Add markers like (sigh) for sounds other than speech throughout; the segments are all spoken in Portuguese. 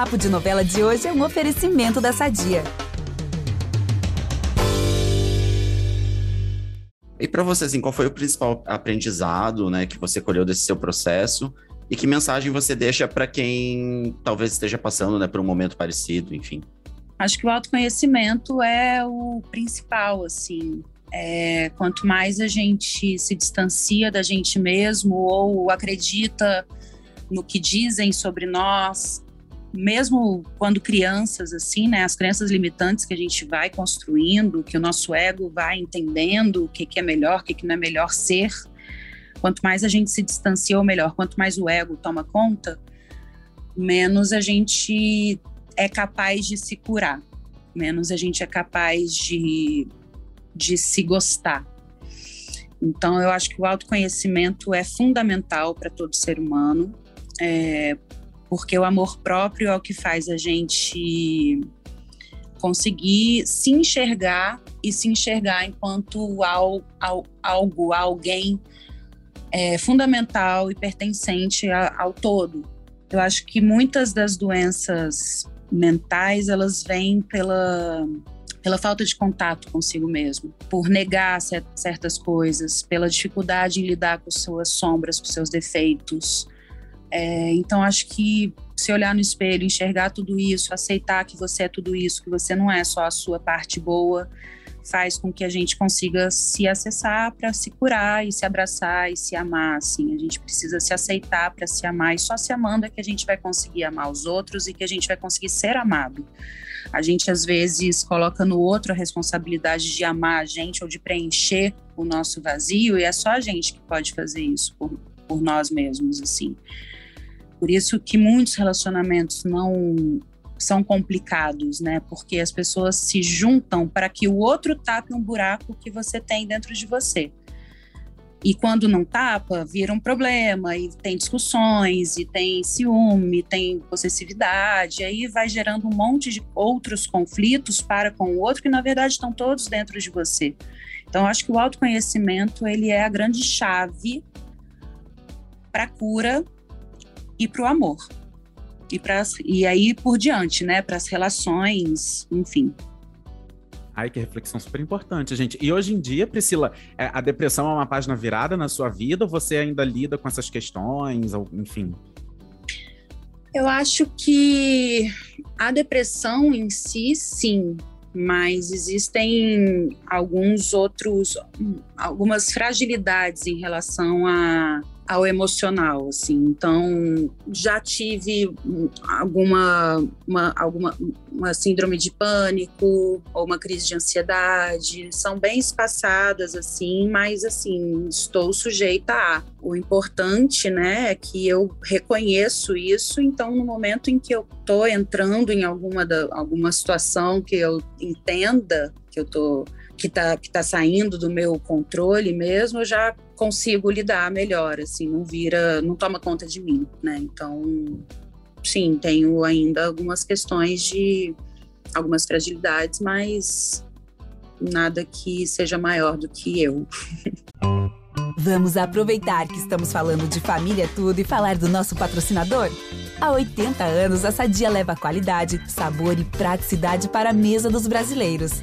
Papo de Novela de hoje é um oferecimento da Sadia. E para você, assim, qual foi o principal aprendizado, né, que você colheu desse seu processo e que mensagem você deixa para quem talvez esteja passando, né, por um momento parecido, enfim? Acho que o autoconhecimento é o principal, assim. É, quanto mais a gente se distancia da gente mesmo ou acredita no que dizem sobre nós, mesmo quando crianças, assim, né, as crenças limitantes que a gente vai construindo, que o nosso ego vai entendendo o que, que é melhor, o que, que não é melhor ser, quanto mais a gente se distancia, ou melhor, quanto mais o ego toma conta, menos a gente é capaz de se curar, menos a gente é capaz de, de se gostar. Então, eu acho que o autoconhecimento é fundamental para todo ser humano, é, porque o amor próprio é o que faz a gente conseguir se enxergar e se enxergar enquanto al, al, algo, alguém é, fundamental e pertencente a, ao todo. Eu acho que muitas das doenças mentais elas vêm pela pela falta de contato consigo mesmo, por negar certas coisas, pela dificuldade em lidar com suas sombras, com seus defeitos, é, então, acho que se olhar no espelho, enxergar tudo isso, aceitar que você é tudo isso, que você não é só a sua parte boa, faz com que a gente consiga se acessar para se curar e se abraçar e se amar. Assim, a gente precisa se aceitar para se amar e só se amando é que a gente vai conseguir amar os outros e que a gente vai conseguir ser amado. A gente às vezes coloca no outro a responsabilidade de amar a gente ou de preencher o nosso vazio e é só a gente que pode fazer isso por, por nós mesmos, assim. Por isso que muitos relacionamentos não são complicados, né? Porque as pessoas se juntam para que o outro tape um buraco que você tem dentro de você. E quando não tapa, vira um problema, e tem discussões, e tem ciúme, tem possessividade, aí vai gerando um monte de outros conflitos para com o outro que na verdade estão todos dentro de você. Então acho que o autoconhecimento ele é a grande chave para cura e para o amor. E, pra, e aí por diante, né? Para as relações, enfim. Ai, que reflexão super importante, gente. E hoje em dia, Priscila, é, a depressão é uma página virada na sua vida ou você ainda lida com essas questões, ou, enfim? Eu acho que a depressão em si, sim, mas existem alguns outros, algumas fragilidades em relação a ao emocional, assim. Então, já tive alguma uma, alguma uma síndrome de pânico ou uma crise de ansiedade. São bem espaçadas, assim, mas, assim, estou sujeita a. O importante, né, é que eu reconheço isso. Então, no momento em que eu estou entrando em alguma, da, alguma situação que eu entenda que eu estou que está que tá saindo do meu controle mesmo, eu já consigo lidar melhor, assim, não vira, não toma conta de mim, né? Então, sim, tenho ainda algumas questões de algumas fragilidades, mas nada que seja maior do que eu. (laughs) Vamos aproveitar que estamos falando de família tudo e falar do nosso patrocinador? Há 80 anos, a Sadia leva qualidade, sabor e praticidade para a mesa dos brasileiros.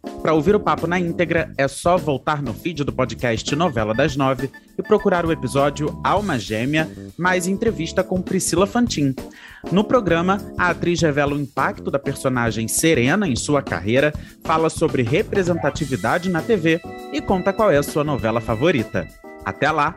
Para ouvir o papo na íntegra, é só voltar no feed do podcast Novela das Nove e procurar o episódio Alma Gêmea, mais entrevista com Priscila Fantin. No programa, a atriz revela o impacto da personagem Serena em sua carreira, fala sobre representatividade na TV e conta qual é a sua novela favorita. Até lá!